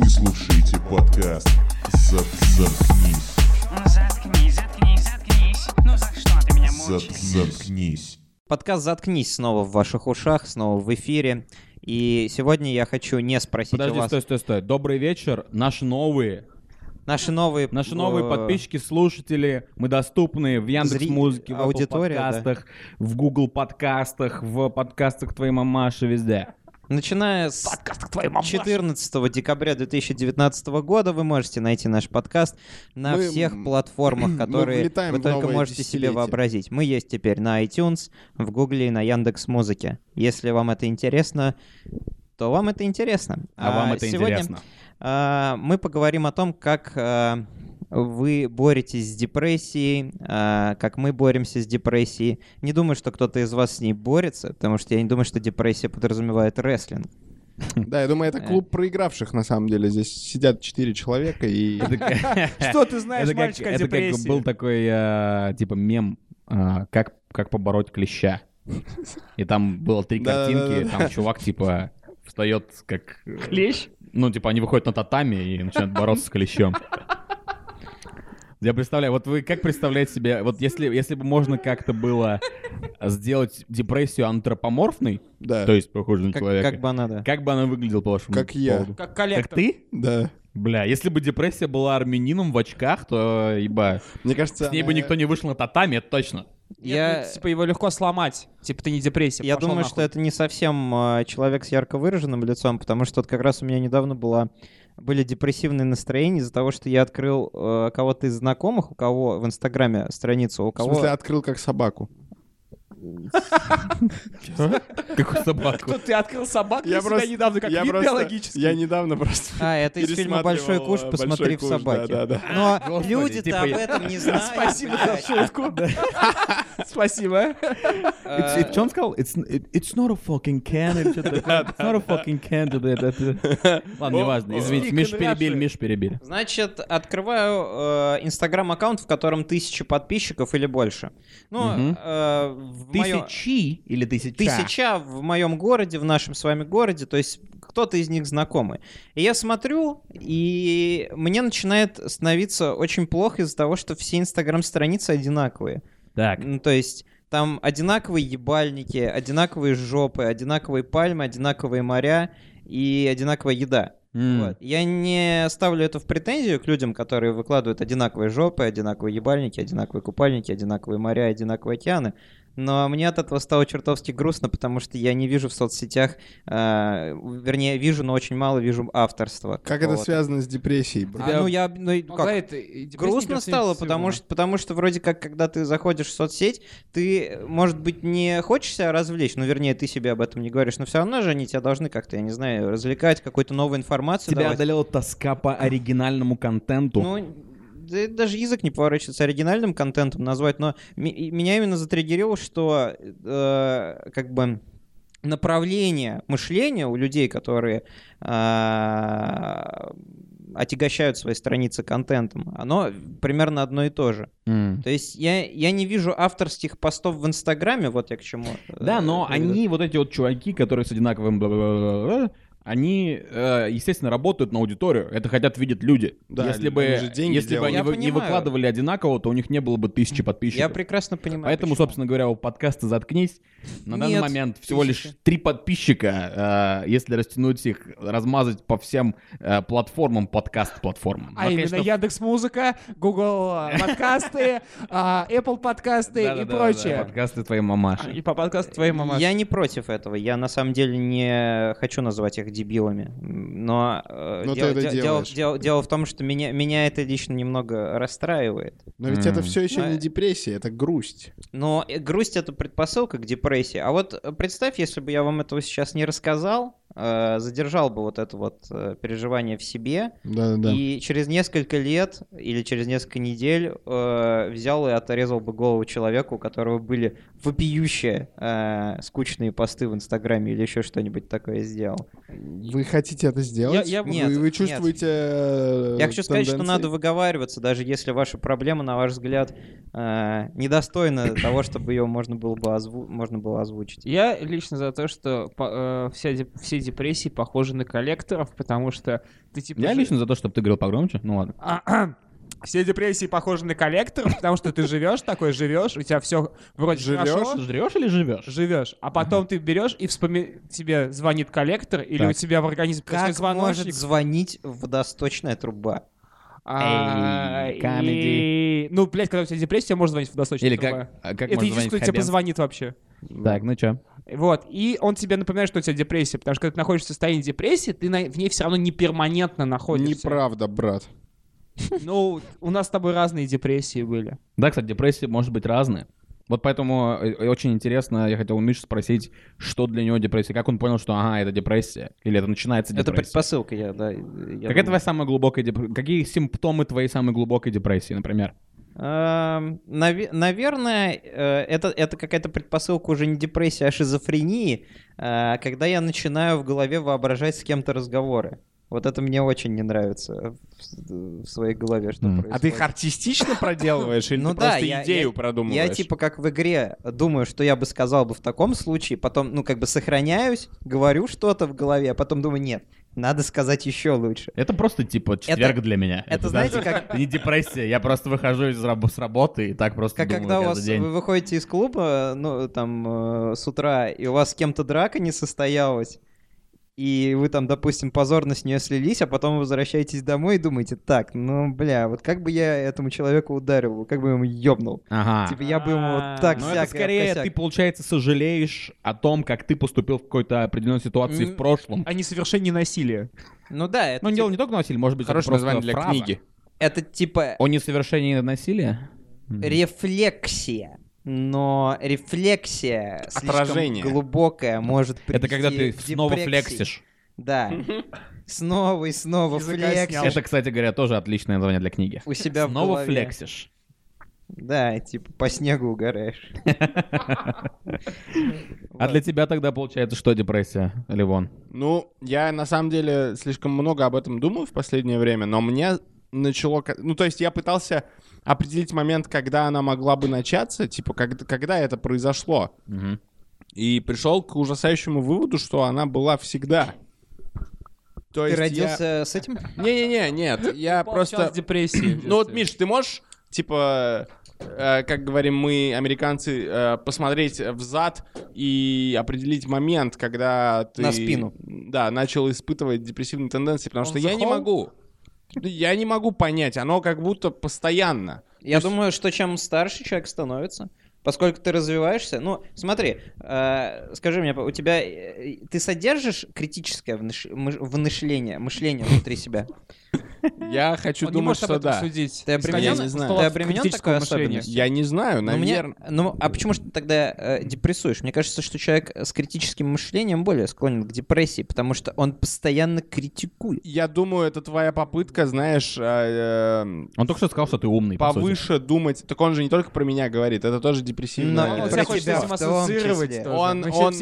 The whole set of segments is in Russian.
Вы слушаете подкаст «Зат- «Заткнись». Ну заткнись, заткнись, заткнись. Ну за что ты меня «Зат- мучаешь? «Заткнись». Подкаст «Заткнись» снова в ваших ушах, снова в эфире. И сегодня я хочу не спросить у Подожди, вас... стой, стой, стой. Добрый вечер. Наши новые, Наши новые... наши новые э, подписчики, слушатели. Мы доступны в Яндекс Зри- Музыке, в Apple аудитория, да. подкастах, в Google подкастах, в подкастах твоей мамаши, везде. Начиная с 14 декабря 2019 года вы можете найти наш подкаст на Мы- всех платформах, которые вы только можете себе вообразить. Мы есть теперь на iTunes, в Гугле и на Яндекс Музыке. Если вам это интересно, то вам это интересно. А, вам это сегодня, интересно. а, мы поговорим о том, как а, вы боретесь с депрессией, а, как мы боремся с депрессией. Не думаю, что кто-то из вас с ней борется, потому что я не думаю, что депрессия подразумевает рестлинг. Да, я думаю, это Э. клуб проигравших, на самом деле. Здесь сидят четыре человека, и... Что ты знаешь, мальчик, о это как был такой, э, типа, мем, э, как, как побороть клеща. И там было три картинки, там чувак, типа, встает как... э, Клещ? Ну, типа, они выходят на татами и начинают бороться с клещом. Я представляю, вот вы как представляете себе, вот если, если бы можно как-то было сделать депрессию антропоморфной, Да, то есть похожей на Как, человека, как бы она, да. как бы она выглядела по вашему Как я. поводу? Как Как коллектор. ты? да. Бля, если бы депрессия была армянином в очках, то ебо, Мне кажется, с ней бы она- никто не вышел на татами, это точно. Я, Я... типа, его легко сломать. Типа, ты не депрессия. я думаю, нахуй. что это не совсем а, человек с ярко выраженным лицом, потому что вот как раз у меня недавно была, были депрессивные настроения из-за того, что я открыл э, кого-то из знакомых, у кого в Инстаграме страницу, у В кого... смысле, открыл как собаку. Какую собаку. Тут ты открыл собаку Я я просто- недавно, как вид биологический. Я недавно просто... А, это из фильма «Большой куш», э, посмотри в «Большой куш», собаке. Но люди-то типа об этом не знают. Спасибо за шутку. Спасибо. It's, что он сказал? It's, it- it's not a fucking can. It's not a fucking can. Ладно, неважно. Извините, Миш перебили. Миш перебили. Значит, открываю инстаграм-аккаунт, в котором тысяча подписчиков или больше. Ну, э, в моё- Тысячи или тысяча? тысяча в моем городе, в нашем с вами городе, то есть кто-то из них знакомый. И я смотрю, и мне начинает становиться очень плохо из-за того, что все инстаграм-страницы одинаковые. Так. Ну, то есть там одинаковые ебальники, одинаковые жопы, одинаковые пальмы, одинаковые моря и одинаковая еда. М. Вот. Я не ставлю это в претензию к людям, которые выкладывают одинаковые жопы, одинаковые ебальники, одинаковые купальники, одинаковые моря, одинаковые океаны. Но мне от этого стало чертовски грустно, потому что я не вижу в соцсетях, э, вернее, вижу, но очень мало вижу авторства. Как это связано с депрессией? бро? А, ну, я, ну, Ну, как? да, Грустно стало, потому что, потому что вроде как, когда ты заходишь в соцсеть, ты, может быть, не хочешь себя развлечь, ну, вернее, ты себе об этом не говоришь, но все равно же они тебя должны как-то, я не знаю, развлекать, какую-то новую информацию Тебя давать. одолела тоска по оригинальному контенту. Ну, да даже язык не поворачивается оригинальным контентом назвать, но меня именно затриггерило, что э, как бы направление мышления у людей, которые а, отягощают свои страницы контентом, оно примерно одно и то же. М. То есть я, я не вижу авторских постов в Инстаграме, вот я к чему. э, Да, но приведу. они, вот эти вот чуваки, которые с одинаковым они, э, естественно, работают на аудиторию. Это хотят видеть люди. Да, если бы, же деньги если бы они вы- не выкладывали одинаково, то у них не было бы тысячи подписчиков. Я прекрасно понимаю. Поэтому, почему. собственно говоря, у подкаста «Заткнись» на данный Нет, момент всего лишь тысячи. три подписчика, э, если растянуть их, размазать по всем э, платформам, подкаст-платформам. А Ну, именно конечно, Яндекс Музыка, Google подкасты, а, Apple подкасты и прочее. Подкасты твоей А, мамаши. И по подкасту твоей мамаши. Я не против этого. Я на самом деле не хочу называть их дебилами. Но, э, Но ты дело, это де- дело- делаешь. дело- дело в том, что меня, меня это лично немного расстраивает. Но ведь М. это все еще А- не депрессия, это грусть. Но э, грусть это предпосылка к депрессии. А вот э, представь, если бы я вам этого сейчас не рассказал, э, задержал бы вот это вот э, переживание в себе, Да-да-да. и через несколько лет или через несколько недель э, взял и отрезал бы голову человеку, у которого были вопиющие э, скучные посты в Инстаграме или еще что-нибудь такое сделал. Вы хотите это сделать? Я- я- Вы- Нет, вы, нет. чувствуете э, Я хочу сказать, что тенденции? надо выговариваться, даже если ваша проблема, на ваш взгляд, э, недостойна того, чтобы ее можно было бы озву- можно было озвучить. Я лично за то, что по- э, вся все депрессии похожи на коллекторов, потому что ты типа... Я лично за то, чтобы ты говорил погромче. Ну ладно. Все депрессии похожи на коллекторов, потому что ты живешь такой, живешь, у тебя все вроде Живешь? хорошо, Жрешь или живешь? живешь, а потом ты берешь и вспоми... тебе звонит коллектор, или Так. у тебя в организме Как может звоночек, звонить водосточная труба? а, Эй, и- Ну, блядь, когда у тебя депрессия, может звонить в водосточная Или труба. как, а как Это можно единственное, тебе позвонит вообще. Так, ну чё? Вот, и он тебе напоминает, что у тебя депрессия, потому что когда ты находишься в состоянии депрессии, ты на- в ней все равно не перманентно находишься. Неправда, брат. Ну, у нас с тобой разные депрессии были. Да, кстати, депрессия может быть разная. Вот поэтому э, очень интересно, я хотел у Миши спросить, что для него депрессия, как он понял, что ага, это депрессия, или это начинается Это депрессия. предпосылка, я, да. я Какая думаю. твоя самая глубокая депрессия? Какие симптомы твоей самой глубокой депрессии, например? Эм, наве- Наверное, э, это, это какая-то предпосылка уже не депрессии, а шизофрении, э, когда я начинаю в голове воображать с кем-то разговоры. Вот это мне очень не нравится в, в своей голове, что М. А ты происходит. их артистично проделываешь или Ну ты да, просто я- идею я- продумываешь? Я типа как в игре думаю, что я бы сказал бы в таком случае, потом, ну, как бы сохраняюсь, говорю что-то в голове, а потом думаю, нет, надо сказать еще лучше. Это просто типа четверг для меня. это знаете, как- Не депрессия, я просто выхожу из раб- с работы и так просто Как думаю когда у вас день. вы выходите из клуба, ну, там, э, с утра, и у вас с кем-то драка не состоялась, и вы там, допустим, позорно с нее слились, а потом возвращаетесь домой и думаете, так, ну, бля, вот как бы я этому человеку ударил, как бы ему ёбнул. Ага. Типа я бы ему вот так Но всякое это скорее ты, получается, сожалеешь о том, как ты поступил в какой-то определенной ситуации в прошлом. А не совершение насилия. Ну да, это, Ну, дело не только насилие, может быть, это Хорошее просто название для книги. это типа О несовершении насилия? Рефлексия. Но рефлексия Отражение. слишком глубокая может привести Это когда ты снова флексишь. Да. Снова и снова Языка флексишь. снял. Это, кстати говоря, тоже отличное название для книги. У себя в Снова голове. флексишь. Да, типа по снегу угораешь. А для тебя тогда получается что депрессия, Ливон? Ну, я на самом деле слишком много об этом думаю в последнее время, но мне начало... Ну, то есть я пытался определить момент, когда она могла бы начаться, типа, когда, когда это произошло. И пришел к ужасающему выводу, что она была всегда. То Ты есть я- родился с этим? Не-не-не, нет, я просто... Депрессии. Ну вот, Миш, ты можешь, типа, э, как говорим мы, американцы, э, посмотреть в зад и определить момент, когда ты... На спину. Да, начал испытывать депрессивные тенденции, потому что я не могу. Я не могу понять, оно как будто постоянно. Я думаю, что чем старше человек становится, поскольку ты развиваешься, ну, смотри, э, скажи мне, у тебя, э, ты содержишь критическое внеш- мыш- внешление, мышление внутри себя? Я хочу Он не думать, что этом да. судить. Ты обременен, Я не знаю. ты обременен такой особенностью? Я не знаю, Ну, мне- наверное. ну, а почему же ты тогда э, депрессуешь? Мне кажется, что человек с критическим мышлением более склонен к депрессии, потому что он постоянно критикует. Я думаю, это твоя попытка, знаешь, э, э, Он только что сказал, что ты умный, по повыше думать. Так он же не только про меня говорит, это тоже депрессивное. Но Он про тебя в том ассоциировать числе. Он- все он-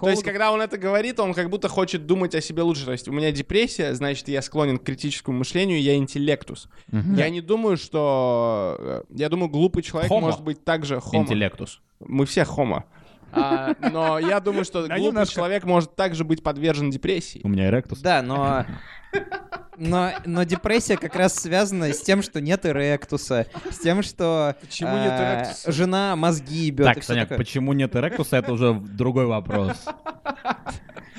То есть, когда он это говорит, он как будто хочет думать о себе лучше. То есть, у меня депрессия, значит, я склонен к критическому мышлению, я интеллектус. Мгм. Я не думаю, что... э, Я думаю, глупый человек Homo. может быть также хомо. Интеллектус. Мы все хомо. А, но я думаю, что глупый немножко. человек может также быть подвержен депрессии. У меня эректус. Да, но... Но, но депрессия как раз связана с тем, что нет эректуса, с тем, что Почему нет э, эректуса? жена мозги ебет. Так, Санек, такое. почему нет эректуса, это уже другой вопрос.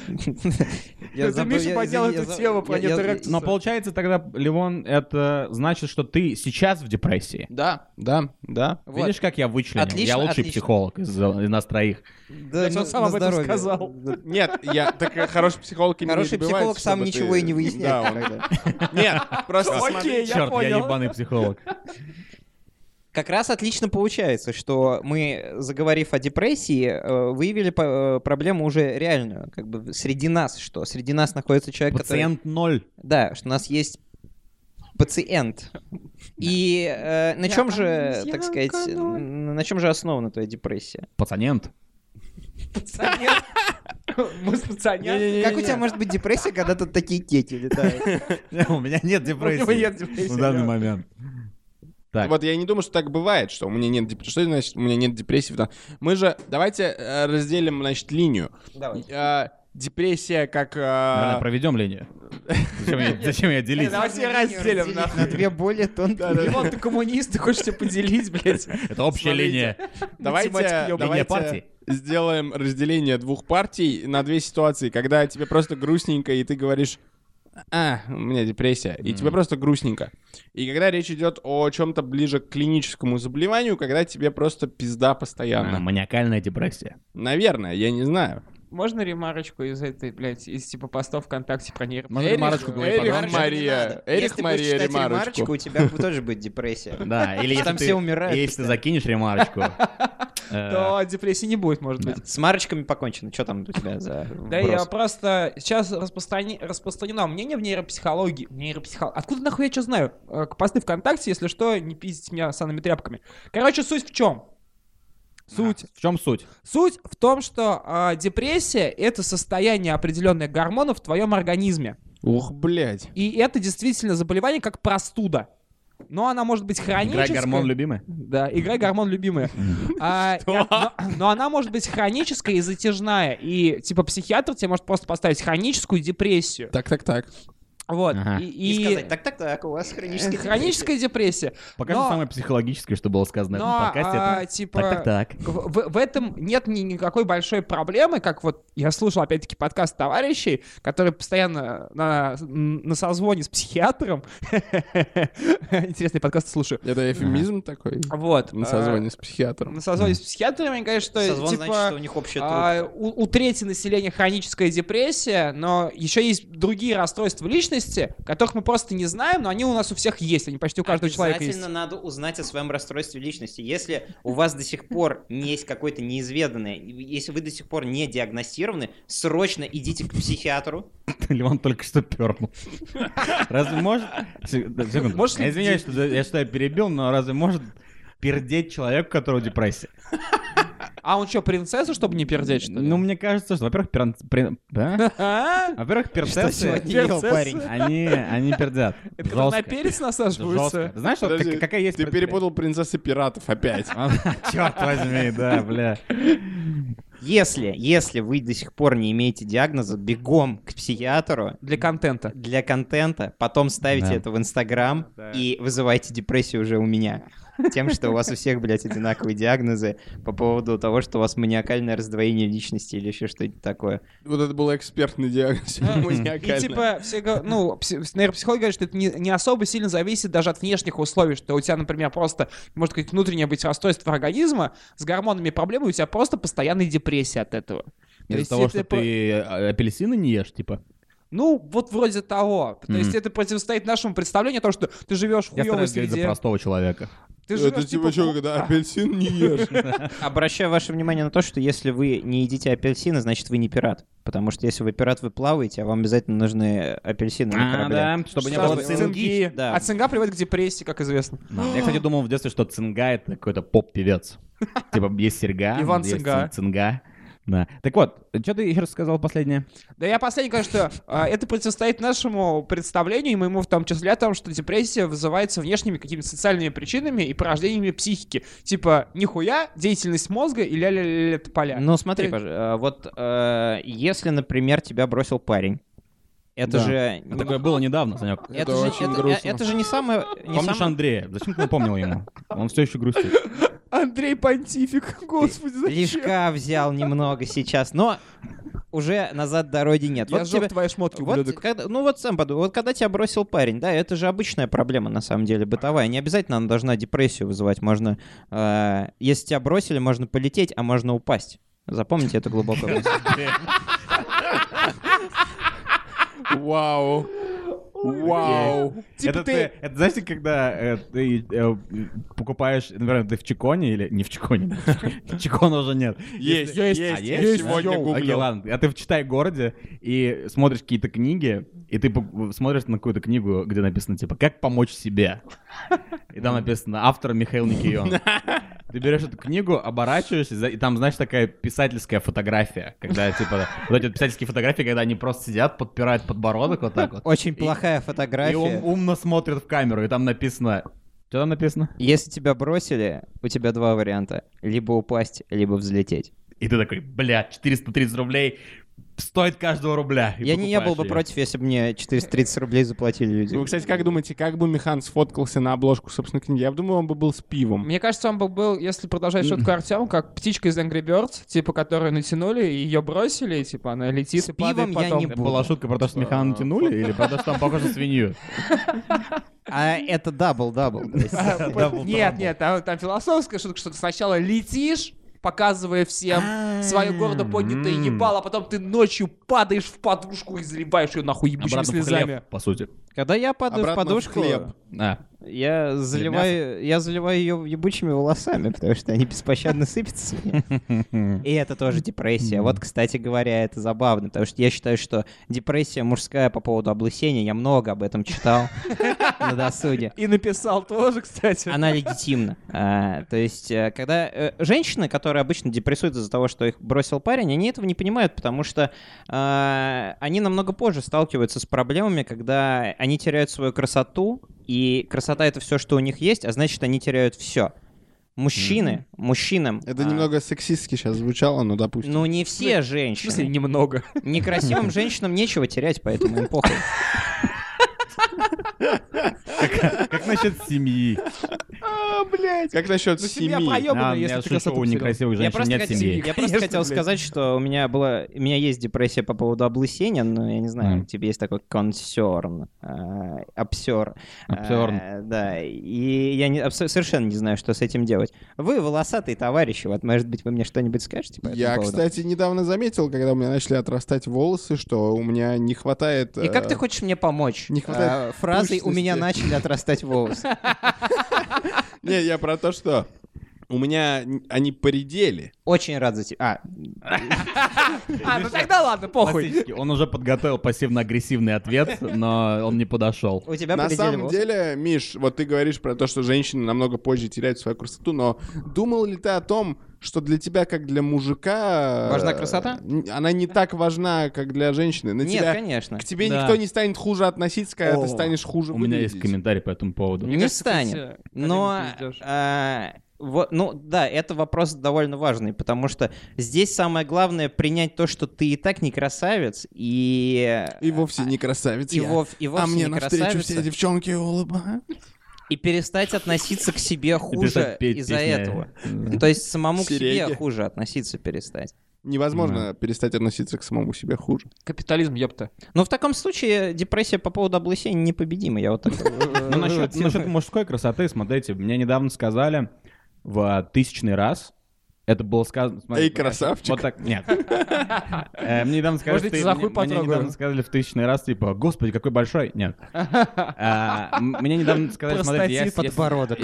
Я Это забыл- Миша я- поднял я- эту я- тему про эректуса. Но получается тогда, Ливон, это значит, что ты сейчас в депрессии. Да, да, да. Вот. Видишь, как я вычленил? Отлично, я лучший отлично. психолог из, из нас троих. Да, Кстати, он ну, сам на об этом сказал. Нет, я так э, хороший психолог и не Хороший психолог сам ничего и не выясняет. Нет, просто Окей, Черт, я ебаный психолог. Как раз отлично получается, что мы, заговорив о депрессии, э, выявили э, проблему уже реальную, как бы среди нас, что среди нас находится человек, который... Пациент ноль. Да, что у нас есть пациент. И э, на чем же, так сказать, на чем же основана твоя депрессия? Пацанент. Пацанят. Мы с пацанят. Как у тебя может быть депрессия, когда тут такие тети летают? У меня нет У него нет депрессии, в данный да. момент. Так, Вот я не думаю, что так бывает, что у меня нет депрессии. Что это значит, у меня нет депрессии? Да. Мы же, давайте э, разделим, значит, линию. Давай. Э, депрессия как... э, наверное, проведем линию. Зачем ее делить? Давайте разделим, нахуй. на две более тонкие. Лимон, ты коммунист, ты хочешь тебя поделить, блядь. Это общая линия. Давайте, Линия сделаем разделение двух партий на две ситуации, когда тебе просто грустненько, и ты говоришь, а, у меня депрессия, и тебе просто грустненько. И когда речь идет о чем-то ближе к клиническому заболеванию, когда тебе просто пизда А, постоянно. Маниакальная депрессия. Наверное, я не знаю. Можно ремарочку из этой, блядь, из типа постов ВКонтакте про нейро... Можно Эрих- ремарочку говорить Эрих? Мария. Эрих Если Мария будешь читать ремарочку. ремарочку, у тебя тоже будет депрессия. Да, или если Там ты- все умирают Если ты закинешь ремарочку. э, То депрессии не будет, может быть. С марочками покончено. Что там у тебя за Да я просто... Сейчас распространено мнение в нейропсихологии. Нейропсихологии. Откуда нахуй я что знаю? Э, Посты ВКонтакте, если что, не пиздите меня санными тряпками. Короче, суть в чем? Суть. В чем суть? Суть в том, что а, депрессия — это состояние определенных гормонов в твоем организме. Ух, блядь. И это действительно заболевание как простуда. Но она может быть Играй хроническая. гормон любимый? Да, играй гормон любимая. А, но она может быть хроническая и затяжная. И типа психиатр тебе может просто поставить хроническую депрессию. Так, так, так. Вот. Ага. И, И и- сказать, так-так-так, у вас хроническая хроническая депрессия. Покажи Но- самое психологическое, что было сказано Но, в этом подкасте. а, это типа, Так-так-так. В, в- в этом нет ни- никакой большой проблемы, как вот я слушал опять-таки подкаст товарищей, которые постоянно на, на созвоне с психиатром. Интересный подкаст слушаю. Это эфемизм такой? Вот. На а, созвоне с психиатром. На созвоне с психиатрами они говорят, что Созвон типа... значит, что у них общая а, у трети населения хроническая депрессия, но еще есть другие расстройства личности, которых мы просто не знаем, но они у нас у всех есть, они почти у каждого человека есть. Обязательно надо узнать о своем расстройстве личности. Если у вас до сих пор не есть какое-то неизведанное, если вы до сих пор не диагностированы, срочно идите к психиатру. Лимон только что пернул. Разве может... Секунду. Я извиняюсь, что я что я перебил, но разве может пердеть человек, у которого депрессия? А он что, принцесса, чтобы не пердеть, что ли? Ну, мне кажется, что, во-первых, перн- прин- да? А? Во-первых, перцессы, парень? они, они пердят. Это когда на перец насаживаются? Жестко. Знаешь, вот Подожди, как- какая есть... Ты перепутал принцессы пиратов опять. Черт возьми, да, бля. Если, если вы до сих пор не имеете диагноза, бегом к психиатру Для контента. для контента, потом ставите Да. это в Инстаграм и вызывайте депрессию уже у меня. Тем, что у вас у всех, блядь, одинаковые диагнозы по поводу того, что у вас маниакальное раздвоение личности или еще что-нибудь такое. Вот это был экспертный диагноз. И маниакальный. типа, все, ну, пси- нейропсихологи говорят, что это не, не особо сильно зависит даже от внешних условий, что у тебя, например, просто, может быть, внутреннее быть расстройство организма с гормонами проблемы, у тебя просто постоянная депрессия от этого. Из-за того, что ты а, апельсины не ешь, типа. Ну, вот вроде того. То есть это противостоит нашему представлению о том, что ты живешь в Я хуевой стараюсь говорить за среде. простого человека. Ты Это живешь, типа что, когда апельсин не ешь? Обращаю ваше внимание на то, что если вы не едите апельсины, значит вы не пират. Потому что если вы пират, вы плаваете, а вам обязательно нужны апельсины на А, корабле. да, чтобы не было цинги. А цинга приводит к депрессии, как известно. Да. Я, кстати, думал в детстве, что Цинга — это какой-то поп-певец. Типа, есть серьга, Иван есть Цинга. Да. Так вот, что ты еще сказал последнее? Да я последний, конечно, а, это противостоит нашему представлению, и моему в том числе, о том, что депрессия вызывается внешними какими-то социальными причинами и порождениями психики. Типа, нихуя, деятельность мозга и ля-ля-ля поля. Ну смотри, Ты- э, вот э, если, например, тебя бросил парень, это Да. же... А Такое было недавно, Санек. Это, Это же, очень это- грустно. это же не самое... Не Помнишь самое- Андрея? Зачем ты напомнил ему? Он все еще грустит. Андрей Понтифик, господи, зачем? Лишка взял немного сейчас, но уже назад дороги нет. Я Вот сжег тебе- твои шмотки, Вот, ублюдок. когда- ну вот сам подумай, вот когда тебя бросил парень, да, это же обычная проблема на самом деле, бытовая. Не обязательно она должна депрессию вызывать. Можно, э, если тебя бросили, можно полететь, а можно упасть. Запомните это мысль. Вау. Вау. Типа это, ты- ты... это знаете, когда э, ты э, покупаешь, например, ты в Чиконе или не в Чиконе, Чикона уже нет. Есть, Есть, есть, есть? сегодня Окей, гуглил. ладно. А ты в Читай городе и смотришь какие-то книги, и ты смотришь на какую-то книгу, где написано, типа, «Как помочь себе?» И там написано «Автор Михаил Никион». Ты берешь эту книгу, оборачиваешься, и там, знаешь, такая писательская фотография, когда, типа, вот эти писательские фотографии, когда они просто сидят, подпирают подбородок вот так вот. Очень И- плохая И фотография. ум- умно смотрят в камеру, и там написано... Что там написано? Если тебя бросили, у тебя два варианта. Либо упасть, либо взлететь. И ты такой, блядь, 430 рублей стоит каждого рубля. Я не, не был бы её. против, если бы мне 430 рублей заплатили люди. Вы, кстати, как думаете, как бы Михан сфоткался на обложку собственной книги? Я думаю, он бы был с пивом. Мне кажется, он бы был, если продолжать шутку Артема, как птичка из Angry Birds, типа, которую натянули, и ее бросили, и, типа, она летит С и падает пивом я потом. не Это буду. была шутка про то, что Михана натянули, или про то, что он похож на свинью? А это double-double. Нет, нет, там, там философская шутка, что ты сначала летишь, показывая всем свое гордо поднятое ебало, а потом ты ночью падаешь в подушку и заливаешь ее нахуй ебучими слезами. по сути. Когда я падаю Обратно в в подушку, хлеб. А, я заливаю, я заливаю ее ебучими волосами, потому что они беспощадно сыпятся. И это тоже депрессия. Вот, кстати говоря, это забавно, потому что я считаю, что депрессия мужская по поводу облысения, я много об этом читал на досуге. И написал тоже, кстати. Она легитимна. А, то есть, э, когда э, женщины, которые обычно депрессуют из-за того, что их бросил парень, они этого не понимают, потому что а, они намного позже сталкиваются с проблемами, когда они теряют свою красоту, и красота это все, что у них есть, а значит, они теряют все. Мужчины, мужчинам. Это а, немного сексистски сейчас звучало, но допустим. Ну, не все В смысле, женщины. немного. Некрасивым женщинам нечего терять, поэтому им похуй. как насчет семьи? Как насчет Ну, семья семьи? проебанная, А, если я ты шучу, красоту некрасивых Я женщин просто, нет хотел, семьи. я просто хотел сказать, что у меня была, у меня есть депрессия по поводу облысения, но я не знаю, у тебя есть такой консерн, обсер, Обсерн. да, и я совершенно не знаю, что с этим делать. Вы волосатые товарищи, вот, может быть, вы мне что-нибудь скажете по этому Я, кстати, недавно заметил, когда у меня начали отрастать волосы, что у меня не хватает... И как э, ты хочешь мне помочь? не хватает А, Фразой «у меня пышности». начали отрастать волосы». Не, я про то, что у меня они поредели. Очень рад за тебя. А, А, ну тогда ладно, похуй. Он уже подготовил пассивно-агрессивный ответ, но он не подошел. у тебя На самом деле, Миш, вот ты говоришь про то, что женщины намного позже теряют свою красоту, но думал ли ты о том, что для тебя, как для мужика... Важна красота? Она не так важна, как для женщины. На Нет, тебя, конечно. К тебе Да. никто не станет хуже относиться, когда О, ты станешь хуже У меня есть выглядеть. комментарий по этому поводу. Не станет. Но, а, вот, ну да, это вопрос довольно важный, потому что здесь самое главное принять то, что ты и так не красавец, и... И вовсе не красавец и, я. вов- и вовсе а мне не навстречу красавица, все девчонки улыбаются. и перестать относиться к себе хуже из-за этого. Ну, То есть самому к себе хуже относиться перестать. Невозможно перестать относиться к самому себе хуже. Капитализм, ёпта. Но в таком случае депрессия по поводу облысения непобедима. Я вот так... Ну, насчет мужской красоты, смотрите, мне недавно сказали в тысячный раз, это было сказано... Эй, красавчик. Вот так, нет. Э, Мне недавно сказали, мне- недавно сказали в тысячный раз, типа, господи, какой большой. Нет. М- Мне недавно сказали, смотрите, я... Подбородок.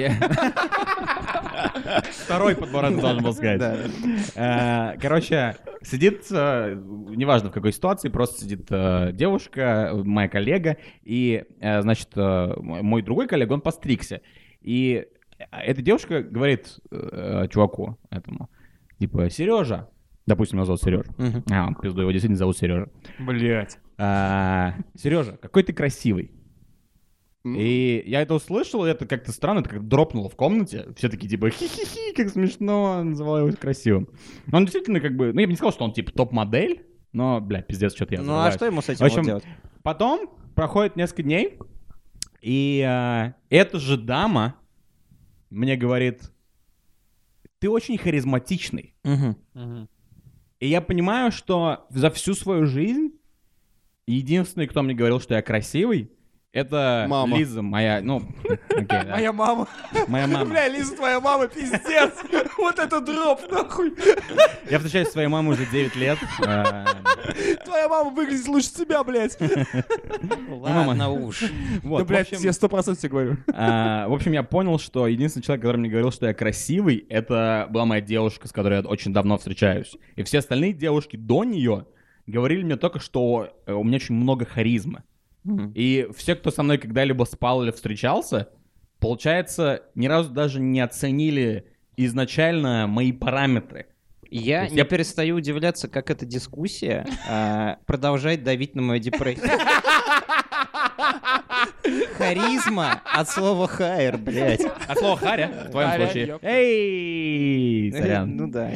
Второй подбородок должен был сказать. Э, Короче, сидит, э, неважно в какой ситуации, просто сидит э, девушка, э, моя коллега, и, э, значит, э, мой другой коллега, он постригся. И эта девушка говорит э, чуваку этому, типа, Сережа, допустим, его зовут Сережа. Мгм. А, он, пизду, его действительно зовут Сережа. Блять. Сережа, какой ты красивый. И я это услышал, и это как-то странно, это как дропнуло в комнате. Все такие типа хи-хи-хи, как смешно, называл его красивым. Но он действительно как бы, ну я бы не сказал, что он типа топ-модель, но, блядь, пиздец, что-то я Ну а что ему с В этим общем, вот делать? Потом проходит несколько дней, и э, эта же дама мне говорит, ты очень харизматичный. Мгм. И я понимаю, что за всю свою жизнь единственный, кто мне говорил, что я красивый, Это Мама. Лиза моя, ну, окей, да. Моя мама. Моя мама. Бля, Лиза, твоя мама, пиздец. Вот это дроп, нахуй. Я встречаюсь со своей мамой уже 9 лет. А, Твоя мама выглядит лучше тебя, блядь. Ладно уж. Вот, Да, блядь, я сто процентов тебе говорю. а, в общем, я понял, что единственный человек, который мне говорил, что я красивый, это была моя девушка, с которой я очень давно встречаюсь. И все остальные девушки до нее говорили мне только, что у меня очень много И все, кто со мной когда-либо спал или встречался, получается, ни разу даже не оценили изначально мои параметры. Я не я- перестаю удивляться, как эта дискуссия а, продолжает давить на мою депрессию. Харизма от слова хайр, блядь. А слово Харя в твоем Харя, случае. Эй, сорян. Ну да.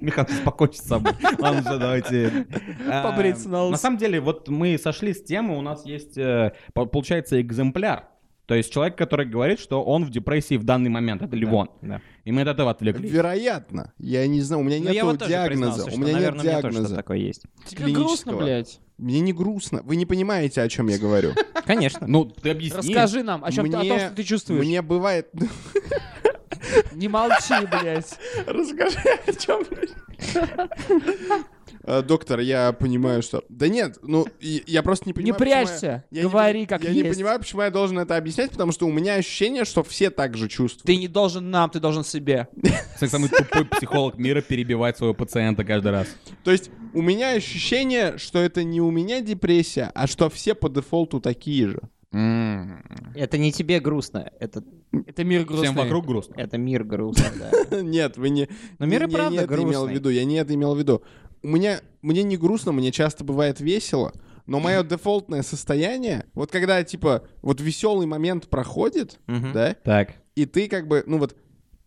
Михан, успокойся с собой. Ладно, всё, давайте. А, Побриться на. На самом деле, вот мы сошли с темы, у нас есть, э, по- получается, экземпляр. То есть человек, который говорит, что он в депрессии в данный момент. Это Ливон. да. И мы от этого отвлеклись. Вероятно. Я не знаю, у меня Ну, нет я вот диагноза. признался, У меня нет наверное, мне тоже диагноза. такое есть. Тебе грустно, блядь. Мне не грустно. Вы не понимаете, о чем я говорю. Конечно. Ну, ты объясни. Расскажи нам, о чем ты, о том, Мне- что ты чувствуешь. Мне бывает... Не молчи, блядь. Расскажи, о чем... Э, Доктор, я понимаю, что... Да нет, ну, я просто не Не понимаю... я- прячься, я не говори как Я есть. не понимаю, почему я должен это объяснять, потому что у меня ощущение, что все так же чувствуют. Ты не должен нам, ты должен себе. Как самый тупой психолог мира перебивать своего пациента каждый раз. То есть у меня ощущение, что это не у меня депрессия, а что все по дефолту такие же. Это не тебе грустно, это, Это мир грустный. Всем вокруг грустно. это мир грустно, да. Нет, вы не... Но мир и я правда не это имел в грустный. виду, я не это имел в виду. У меня... Мне не грустно, мне часто бывает весело, но мое дефолтное состояние, вот когда, типа, вот веселый момент проходит, да, Так. и ты как бы, ну вот,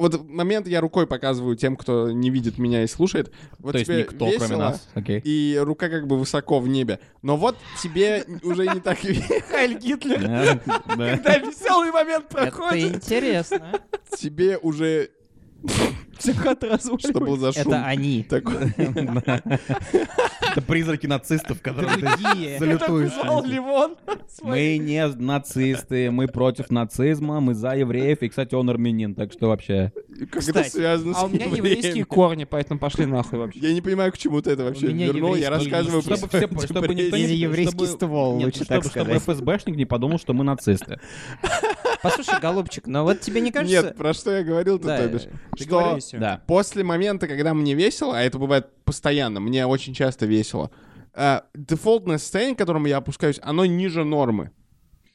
вот момент я рукой показываю тем, кто не видит меня и слушает. Вот То есть тебе никто, весело, кроме нас. Окей. И рука как бы высоко в небе. Но вот тебе уже не так. Хайль Гитлер. Да, да. Когда веселый момент Это проходит, интересно. Тебе уже... психот разуливает. Что был за шум? Это они. Это призраки нацистов, которые ты салютуешь. Ливон. Мы не нацисты, мы против нацизма, мы за евреев, и, кстати, он армянин, так что вообще... Как это Кстати, связано с А у меня еврейские корни, поэтому пошли нахуй вообще. Я не понимаю, к чему ты это вообще вернул. Я рассказываю про Чтобы, чтобы никто не... еврейский чтобы- ствол, Нет, лучше чтобы, так чтобы сказать. ФСБшник не подумал, что мы нацисты. Послушай, голубчик, но вот тебе не кажется... Нет, про что я говорил-то, Да, то бишь? Ты Что. Да. после момента, когда мне весело, а это бывает постоянно, мне очень часто весело, э, дефолтное состояние, к которому я опускаюсь, оно ниже нормы.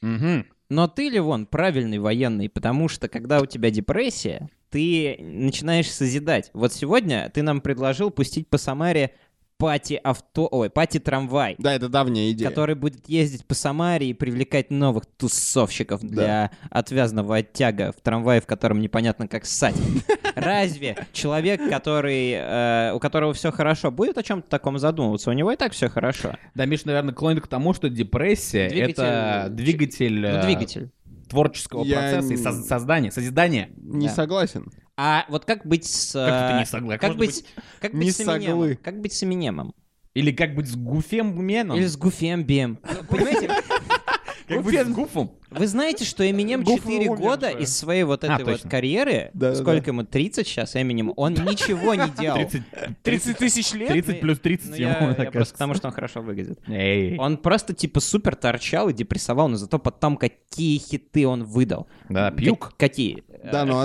Мгм. Но ты, Ливон, правильный военный, потому что когда у тебя депрессия, ты начинаешь созидать. Вот сегодня ты нам предложил пустить по Самаре пати-авто... Ой, пати-трамвай. Да, это давняя идея. который будет ездить по Самаре и привлекать новых тусовщиков для отвязного оттяга в трамвае, в котором непонятно как ссать. Разве человек, который, э, у которого все хорошо, будет о чем-то таком задумываться? У него и так все хорошо. Да, Миша, наверное, клонит к тому, что депрессия — Двигатель- это двигатель, Ну, э, двигатель. творческого Я процесса и не- соз- создания, созидания. Не Да. согласен. А вот как быть с... Как это э, не согласен? Как Можно быть, как быть не с Эминемом? соглы. Как быть с Эминемом? Или как быть с Гуфем Меном? Или с Гуфем Бем? Ну, Понимаете, как быть с Гуфом? вы знаете, что Эминем Гуф 4 умер года из своей вот А, этой вот карьеры, сколько ему, 30 сейчас Эминем, он ничего не делал. 30, 30 тысяч лет? 30 плюс 30 Ну, ему, просто потому, что он хорошо выглядит. Он просто типа супер торчал и депрессовал, но зато потом какие хиты он выдал. Да, пьюк. Как- какие? Да, ну,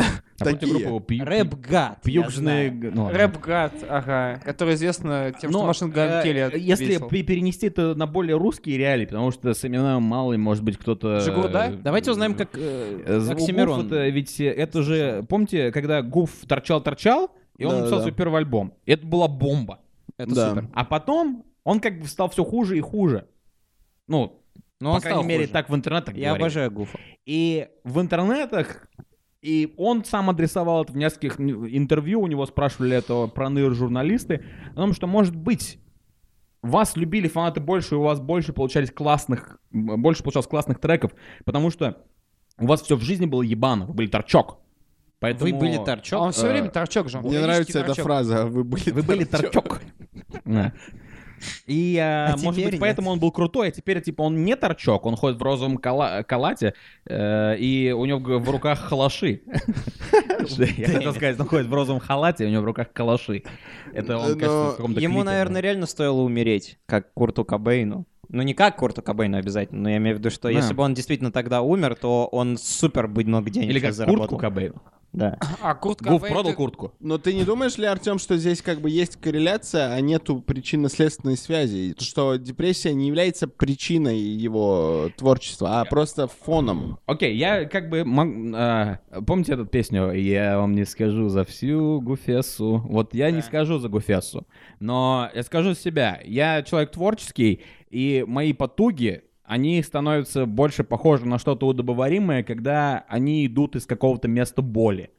а- такие. Пью- Рэп-гад. Пьюкжные... ну. Рэп-гад, ага, который известно тем, что Но, машин э, Келли Если перенести это на более русские реалии, потому что с именами мало, и может быть кто-то... Жигурда? э, Давайте узнаем, как, э, э. Гуф это ведь э, это же... Помните, когда Гуф торчал-торчал, и он Да, написал да. свой первый альбом? Это была бомба. Это Да. супер. А потом он как бы стал все хуже и хуже. Ну, Но по крайней мере, хуже. так в интернетах Я говорили. обожаю Гуфа. И в интернетах, и он сам адресовал это в нескольких интервью, у него спрашивали это проныр журналисты, о том, что, может быть, вас любили фанаты больше, и у вас больше получались классных, больше получалось классных треков, потому что у вас все в жизни было ебано, вы были торчок. Поэтому... Вы были А торчок. он все э, время торчок же. Мне нравится эта торчок. фраза. Вы были Вы были торчок. И, а, А может быть, нет. поэтому он был крутой, а теперь, типа, он не торчок, он ходит в розовом кала- калате, э, и у него в руках халаши. Я хотел сказать, он ходит в розовом халате, и у него в руках калаши. Это он, Но кажется, в каком-то Ему, наверное, реально стоило умереть, как Курту Кобейну. Ну, не как Курту Кобейну обязательно, но я имею в виду, что Да. если бы он действительно тогда умер, то он супер бы много денег Или как куртку заработал. Кобейну. Да. А, Курт Гуф Кобейн, продал ты- куртку. Но ты не думаешь ли, Артем, что здесь как бы есть корреляция, а нету причинно-следственной связи? Что депрессия не является причиной его творчества, а просто фоном? Окей, я как бы... мог- а, помните эту песню «Я вам не скажу за всю Гуфесу»? Вот я не скажу за Гуфесу, но я скажу себя. Я человек творческий, и мои потуги, они становятся больше похожи на что-то удобоваримое, когда они идут из какого-то места боли,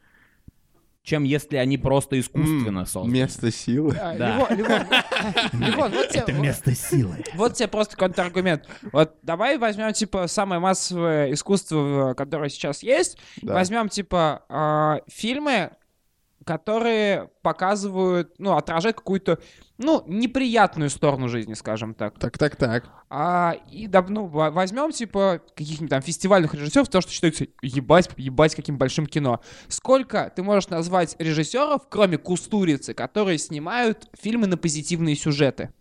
чем если они просто искусственно созданы. Место силы. А, Да. Тебе- вот- силы. Вот тебе просто контраргумент. Вот давай возьмем, типа, самое массовое искусство, которое сейчас есть. Возьмем, типа, а, фильмы, которые показывают, ну, отражают какую-то, ну, неприятную сторону жизни, скажем так. Так, так, так. А, и да, ну, во- возьмем, типа, каких-нибудь там фестивальных режиссеров, то, что считается ебать, ебать, каким большим кино. Сколько ты можешь назвать режиссеров, кроме Кустурицы, которые снимают фильмы на позитивные сюжеты?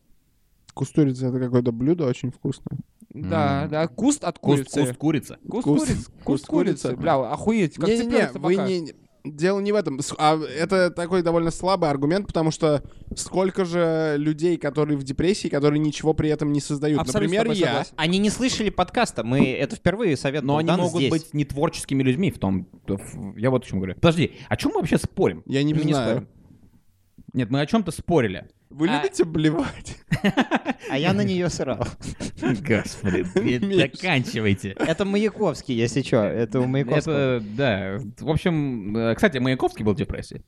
Кустурица это какое-то блюдо очень вкусное. Да, М. да, куст от Куст, курицы. куст курица. Куст Куст- курицы. куст Куст курицы. курицы. Бля, охуеть, как Не-не-не, цыпленок вы не... Дело не в этом. А это такой довольно слабый аргумент, потому что сколько же людей, которые в депрессии, которые ничего при этом не создают. Абсолютно Например, я. согласен. Они не слышали подкаста, мы это впервые совет Но они могут здесь. быть не творческими людьми в том... Я вот о чем говорю. Подожди, о чем мы вообще спорим? Я не Мы не знаю. спорим. Нет, мы о чем-то спорили. Вы А- любите блевать? А я на нее срал. Господи, заканчивайте. Это Маяковский, если что. Это у Маяковского. Это, да. В общем, э, кстати, Маяковский был в депрессии.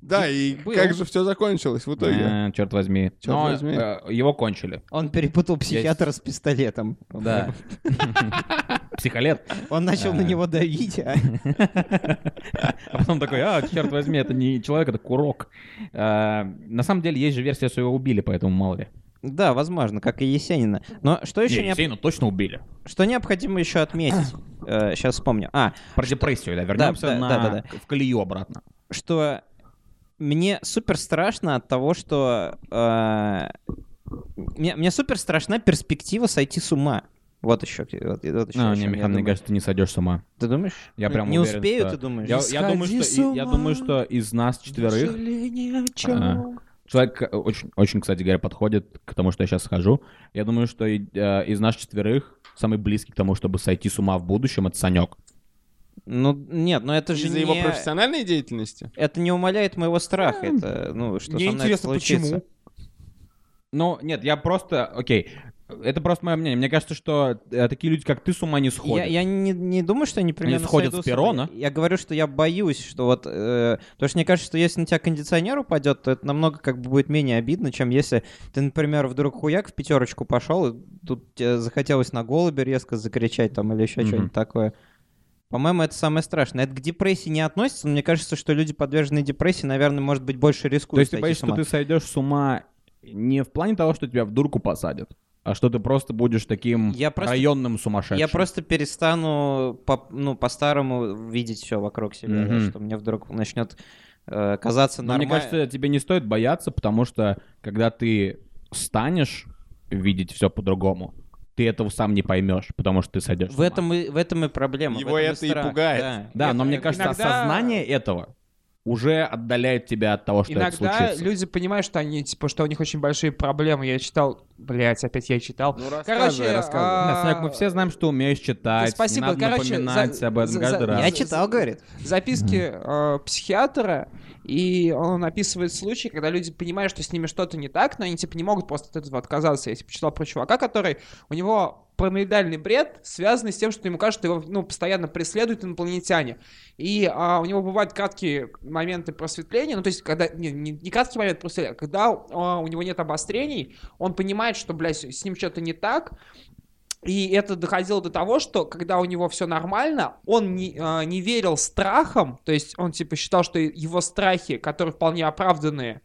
Да, и Был. как же все закончилось в итоге? Э, черт возьми. Черт Но, возьми. э, его кончили. Он перепутал психиатра с пистолетом. Да. Психолет. Он начал на А. него давить, а А потом такой, а, черт возьми, это не человек, это курок. А, На самом деле есть же версия, что его убили, поэтому мало ли. Да, возможно, как и Есенина. Но что еще Не, необ- Есенина точно убили. что необходимо еще отметить? Сейчас вспомню. А, Про депрессию, да, вернемся да, на... да, да, да. в колею обратно. что мне супер страшно от того, что э, мне, мне супер страшна перспектива сойти с ума. Вот еще. Вот, вот еще А, о не, Михаил, мне кажется, ты не сойдешь с ума. Ты думаешь? Я прям не уверен, успею, что- ты думаешь? Я, я думаю, что, я ума. думаю, что из нас четверых чём? А. человек э, очень, очень, кстати говоря, подходит к тому, что я сейчас скажу. Я думаю, что и, э, из нас четверых самый близкий к тому, чтобы сойти с ума в будущем, это Санек. Ну, нет, но это же Из-за не... его профессиональной деятельности? Это не умаляет моего страха. Это, ну, что Мне со мной интересно, случится. почему? Ну, нет, я просто, окей, это просто мое мнение. Мне кажется, что э, такие люди, как ты, с ума не Я, сходят. я не, не думаю, что они примерно сходят сойдут с перрона? ума. Я говорю, что я боюсь, что вот... э, потому что мне кажется, что если на тебя кондиционер упадет, то это намного как бы будет менее обидно, чем если ты, например, вдруг хуяк в пятерочку пошел, и тут тебе захотелось на голубе резко закричать там или еще Мгм. что-нибудь такое. По-моему, это самое страшное. Это к депрессии не относится, но мне кажется, что люди, подверженные депрессии, наверное, может быть, больше рискуют. То есть ты боишься, что ты сойдешь с ума не в плане того, что тебя в дурку посадят, а что ты просто будешь таким Я просто- районным сумасшедшим. Я просто перестану по, ну, по-старому видеть все вокруг себя, да, Мгм. что мне вдруг начнет э, казаться Но мне нормально. кажется, тебе не стоит бояться, потому что когда ты станешь видеть все по-другому, ты этого сам не поймешь, потому что ты сойдешь В этом, и, в этом и проблема. Его этом это и страх, пугает. да. Да, но Это мне кажется, иногда- осознание этого уже отдаляет тебя от того, что это Иногда случится. люди понимают, что они, типа, что у них очень большие проблемы. Я читал, блять, опять я читал. Ну, Короче, рассказывай, рассказывай. а, Да, мы все знаем, что умеешь читать. спасибо. Не надо Короче, напоминать за- об этом за- каждый за- раз. Я читал, говорит. записки э, психиатра, и он описывает случаи, когда люди понимают, что с ними что-то не так, но они типа не могут просто от этого отказаться. Я типа читал про чувака, который у него параноидальный бред, связанный с тем, что ему кажется, что его ну, постоянно преследуют инопланетяне. И а, у него бывают краткие моменты просветления, ну то есть когда, не, не, не краткий момент просветления, а когда а, у него нет обострений, он понимает, что, блядь, с ним что-то не так, и это доходило до того, что когда у него все нормально, он не, а, не верил страхам, то есть он типа считал, что его страхи, которые вполне оправданные,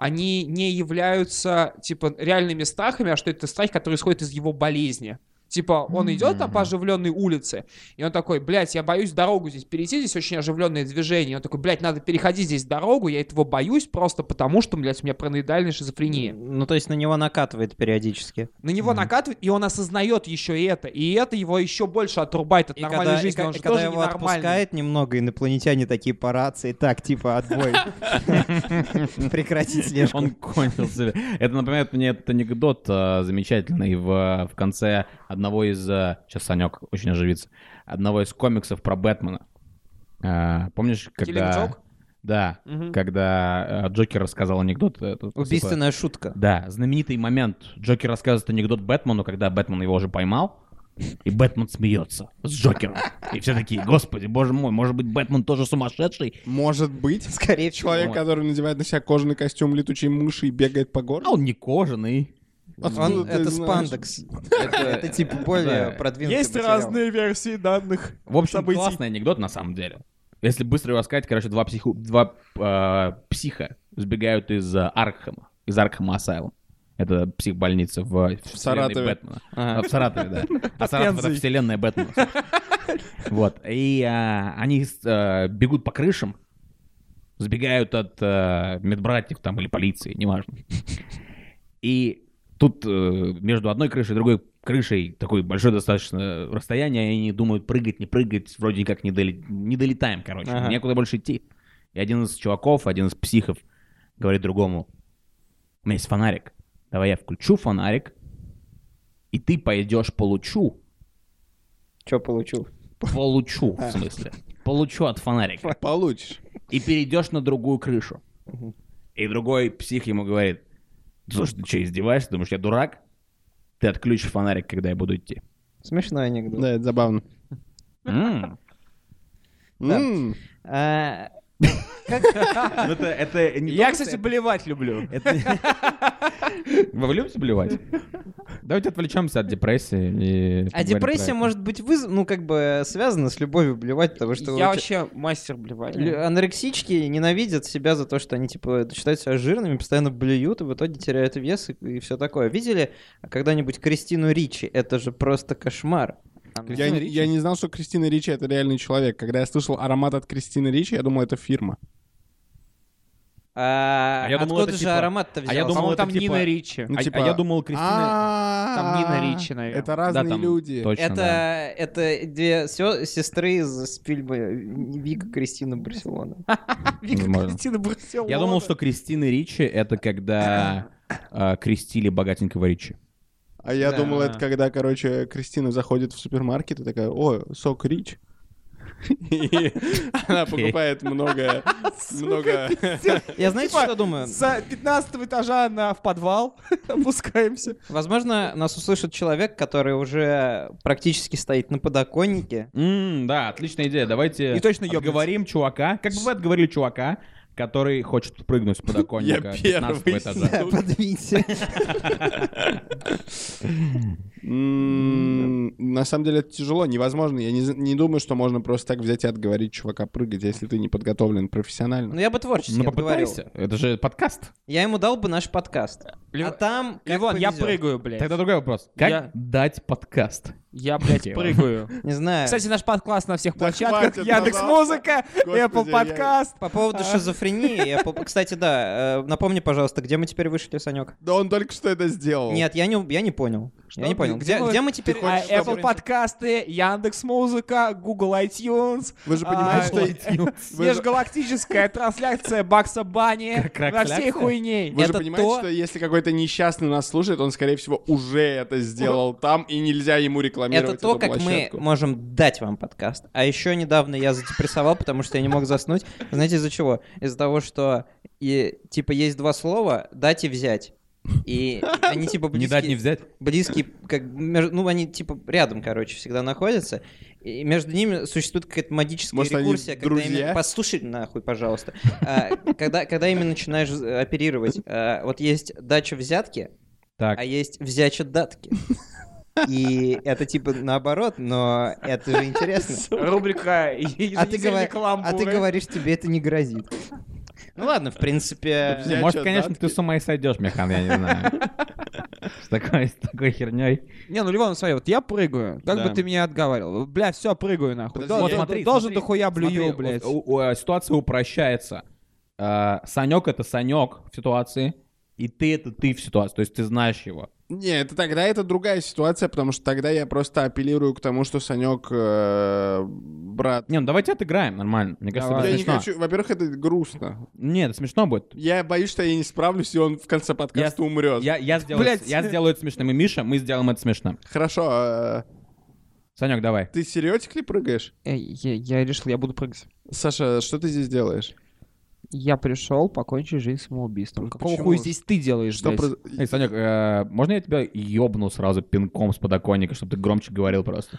они не являются, типа, реальными страхами, а что это страхи, которые исходят из его болезни. Типа, он идет там по оживленной улице, и он такой, блядь, я боюсь дорогу здесь перейти, здесь очень оживленное движение. И он такой, блядь, надо переходить здесь дорогу, я этого боюсь просто потому, что, блядь, у меня параноидальная шизофрения. Ну, то есть на него накатывает периодически. На него накатывает, и он осознает еще и это. И это его еще больше отрубает от И нормальной когда, и жизни. ка- он же и когда тоже его ненормальный. отпускает немного, инопланетяне такие по рации, так, типа, отбой. Прекратить слежку. Он кончился. Это напоминает мне этот анекдот э, замечательный в, в конце одного из... э, Сейчас Санек очень оживится. Одного из комиксов про Бэтмена. Э, Помнишь, когда... Да, Мгм. когда э, Джокер рассказал анекдот. э, тут, типа, Убийственная шутка. Да, знаменитый момент. Джокер рассказывает анекдот Бэтмену, когда Бэтмен его уже поймал. И Бэтмен смеется с Джокером. И все такие, господи, боже мой, может быть, Бэтмен тоже сумасшедший? Может быть. Скорее. Человек, который надевает на себя кожаный костюм летучей мыши и бегает по А городу. он не кожаный. Откуда Он, это спандекс. Это, типа более продвинутый Есть разные версии данных. В общем, классный анекдот на самом деле. Если быстро его сказать, короче, два, психу, два э, психа сбегают из э, Аркхема, из Аркхема Асайлум. Это психбольница в, в вселенной Саратове. Бэтмена. Ага. А, В Саратове, да. А Саратов это вселенная Бэтмена. Вот. И а, они бегут по крышам, сбегают от медбратьев там или полиции, неважно. И тут э, между одной крышей и другой крышей такое большое достаточно расстояние, и они думают, прыгать, не прыгать, вроде как не, доли- не долетаем, короче, Ага. некуда больше идти. И один из чуваков, один из психов говорит другому, у меня есть фонарик, давай я включу фонарик, и ты пойдешь по лучу, Что получил? по лучу, в смысле, по лучу от фонарика, Получишь. и перейдешь на другую крышу. И другой псих ему говорит, слушай, ты что, издеваешься? Думаешь, я дурак? Ты отключишь фонарик, когда я буду идти. Смешной анекдот. Да, это забавно. М. М. А, Ну, Это, это не Я, кстати, болевать люблю. Вы любите блевать? Давайте отвлечемся от депрессии. И а депрессия может быть выз... ну, как бы связана с любовью блевать, потому что Я вообще мастер блевать. анорексички ненавидят себя за то, что они, типа, считают себя жирными, постоянно блюют, и в итоге теряют вес и, все такое. Видели когда-нибудь Кристину Ричи? Это же просто кошмар. Я, не- я не знал, что Кристина Ричи это реальный человек. Когда я слышал аромат от Кристины Ричи, я думал, это фирма. А, А я думал, откуда это же типа- аромат-то а взялся? я думал, По-моему, это там типа- Нина Ричи. Ну, А- типа, а я думал, Кристина... Там Нина Ричи, наверное. Это разные Да, там люди. Точно, это, да. это две сё- сестры из фильма Вика Кристина Барселона. Вика. Кристина Барселона. Я думал, что Кристина Ричи — это когда э, крестили богатенького Ричи. А я Да. думал, это когда, короче, Кристина заходит в супермаркет и такая, о, сок Рич. И она покупает много, много... Я знаете, Типа, что думаю? С 15 этажа на, в подвал опускаемся. Возможно, нас услышит человек, который уже практически стоит на подоконнике. Да, отличная идея. Давайте И точно ёбнется. отговорим чувака. Как бы вы отговорили чувака, который хочет прыгнуть с подоконника Я 15 первый. этажа? Да, подвиньте. М, На самом деле это тяжело, невозможно. Я не, думаю, что можно просто так взять и отговорить чувака прыгать, если ты не подготовлен профессионально. Ну, я бы творчески Ну, отговорил. попытайся. Это же подкаст. Я ему дал бы наш подкаст. А там, Ливон, я прыгаю, блядь. Тогда другой вопрос. Как дать подкаст? Я, блядь, прыгаю. Не знаю. Кстати, наш подкаст на всех площадках. Яндекс. Музыка, Apple Подкаст. По поводу шизофрении, я по- кстати, да, э, напомни, пожалуйста, где мы теперь вышли, Санек? Да он только что это сделал. Нет, я не, я не понял. Я не понял. где Где, мы- теперь... А, хочешь, Apple подкасты, Яндекс Музыка, Google iTunes. Вы же а, понимаете, что... Вы же- Межгалактическая трансляция Бакса Бани во всей хуйней. Вы же понимаете, то- что если какой-то несчастный нас слушает, он, скорее всего, уже это сделал там, и нельзя ему рекламировать Это то, эту как площадку. мы можем дать вам подкаст. А еще недавно я задепрессовал, потому что я не мог заснуть. Знаете, из-за чего? Из-за того, что и, типа есть два слова «дать» и «взять». И они типа Не близкие, дать не взять? близкие, как, ну они типа рядом, короче, всегда находятся. И между ними существует какая-то магическая Может, они рекурсия. когда друзья? именно- Послушай нахуй, пожалуйста. А, Когда, когда именно начинаешь оперировать, а, вот есть дача взятки, Так. а есть взяча датки. И это типа наоборот, но это же интересно. Рубрика А ты, говор- а ты говоришь, тебе это не грозит. Ну ладно, в принципе... Да, Я Может, конечно, ты с ума и сойдешь, Михан, я не знаю. С такой, с такой херней. Не, ну, Ливан, смотри, вот я прыгаю. Как Да. бы ты меня отговаривал? Бля, все, прыгаю нахуй. Подожди, Дол- я- смотри, Должен смотри, дохуя блюю, Смотри, блядь. у- у- э, Ситуация упрощается. Э, Санек — это Санек в ситуации, и ты — это ты в ситуации. То есть ты знаешь его. Не, это тогда это другая ситуация, потому что тогда я просто апеллирую к тому, что Санек э, брат. Не, ну давайте отыграем нормально. Мне кажется, Давай. это я не смешно. хочу. Во-первых, это грустно. Нет, это смешно будет. Я боюсь, что я не справлюсь, и он в конце подкаста Я- умрет. Я, я, сделаю, Блядь. я сделаю это смешным. И Миша, мы сделаем это смешным. Хорошо. э, Санек, давай. ты серьезно прыгаешь? Э, Я, я решил, я буду прыгать. Саша, что ты здесь делаешь? Я пришел покончить жизнь самоубийством. Какого Почему? хуя здесь ты делаешь, Что блядь? проз- Эй, Санек, э, можно я тебя ёбну сразу пинком с подоконника, чтобы ты громче говорил просто?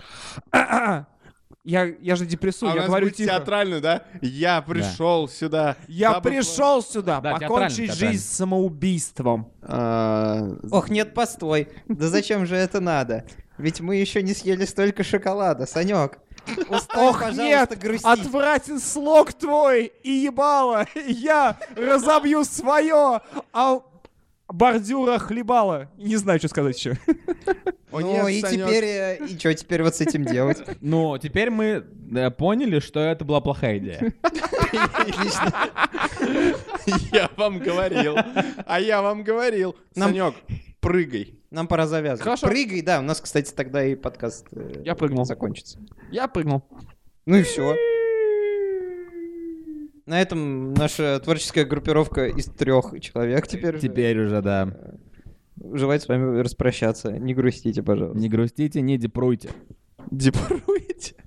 Я, я же депрессую, А у я нас говорю будет тихо. театрально, да? Я пришел сюда. Я Баба- пришел сюда Да, покончить театрально, жизнь самоубийством. А, Ох, нет, постой. Да зачем же это надо? Ведь мы еще не съели столько шоколада, Санек. Ох, нет, грустить. отвратен слог твой и ебало. Я разобью свое, а бордюра хлебала. Не знаю, что сказать еще. О, ну нет, и теперь, э, и что теперь вот с этим делать? Ну, теперь мы э, поняли, что это была плохая идея. Я вам говорил. А я вам говорил. Санек, прыгай. Нам пора завязывать. Хорошо. Прыгай, да, у нас, кстати, тогда и подкаст э, Я прыгнул. закончится. Я прыгнул. Ну и все. На этом наша творческая группировка из трех человек теперь, Теперь уже, да. желает с вами распрощаться. Не грустите, пожалуйста. Не грустите, не депруйте. Депруйте.